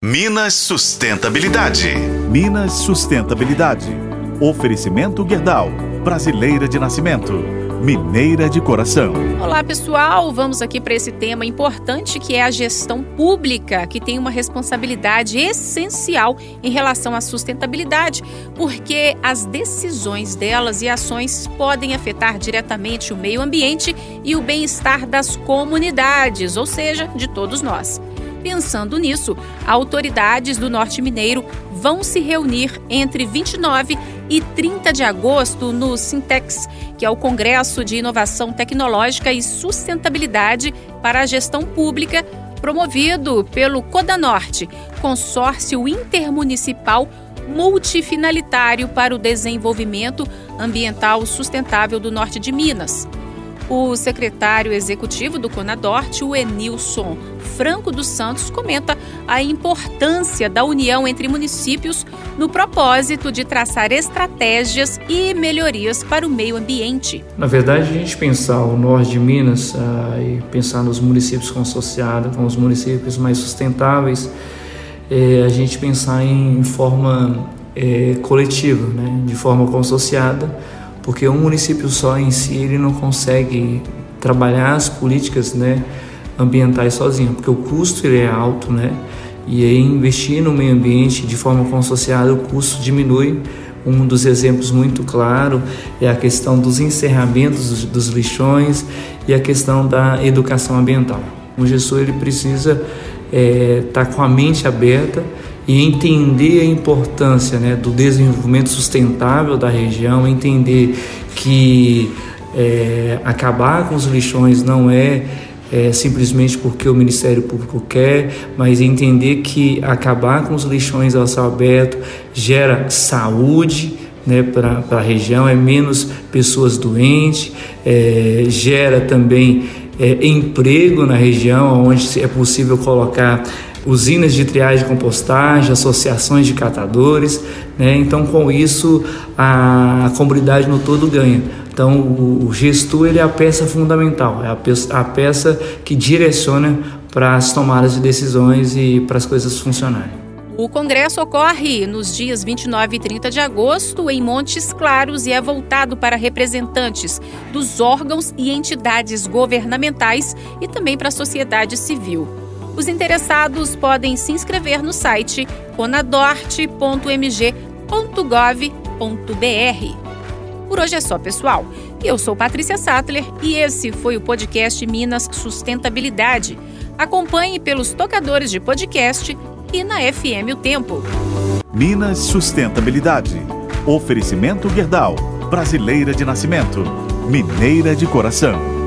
Minas Sustentabilidade. Minas Sustentabilidade. Oferecimento Guerdal. Brasileira de nascimento. Mineira de coração. Olá, pessoal. Vamos aqui para esse tema importante que é a gestão pública, que tem uma responsabilidade essencial em relação à sustentabilidade, porque as decisões delas e ações podem afetar diretamente o meio ambiente e o bem-estar das comunidades, ou seja, de todos nós. Pensando nisso, autoridades do Norte Mineiro vão se reunir entre 29 e 30 de agosto no Sintex, que é o Congresso de Inovação Tecnológica e Sustentabilidade para a Gestão Pública, promovido pelo Codanorte, consórcio intermunicipal multifinalitário para o desenvolvimento ambiental sustentável do norte de Minas. O secretário executivo do Conadorte, o Enilson Franco dos Santos, comenta a importância da união entre municípios no propósito de traçar estratégias e melhorias para o meio ambiente. Na verdade, a gente pensar o norte de Minas uh, e pensar nos municípios consociados, com os municípios mais sustentáveis, é, a gente pensar em forma é, coletiva, né, de forma consociada porque um município só em si ele não consegue trabalhar as políticas né, ambientais sozinho, porque o custo ele é alto, né? E aí investir no meio ambiente de forma consociada o custo diminui. Um dos exemplos muito claro é a questão dos encerramentos dos, lixões e a questão da educação ambiental. O gestor ele precisa estar é, tá com a mente aberta e entender a importância né, do desenvolvimento sustentável da região, entender que é, acabar com os lixões não é, é, simplesmente porque o Ministério Público quer, mas entender que acabar com os lixões ao céu aberto gera saúde né, para a região, é menos pessoas doentes, é, gera também é, emprego na região, onde é possível colocar usinas de triagem e compostagem, associações de catadores, né? Então, com isso, a, a comunidade no todo ganha. Então, o, o gestor ele é a peça fundamental, é a a peça que direciona para as tomadas de decisões e para as coisas funcionarem. O congresso ocorre nos dias 29 e 30 de agosto em Montes Claros e é voltado para representantes dos órgãos e entidades governamentais e também para a sociedade civil. Os interessados podem se inscrever no site conadorte.mg.gov.br. Por hoje é só, pessoal. Eu sou Patrícia Sattler e esse foi o podcast Minas Sustentabilidade. Acompanhe pelos tocadores de podcast e na FM O Tempo. Minas Sustentabilidade. Oferecimento Guerdal. Brasileira de nascimento. Mineira de coração.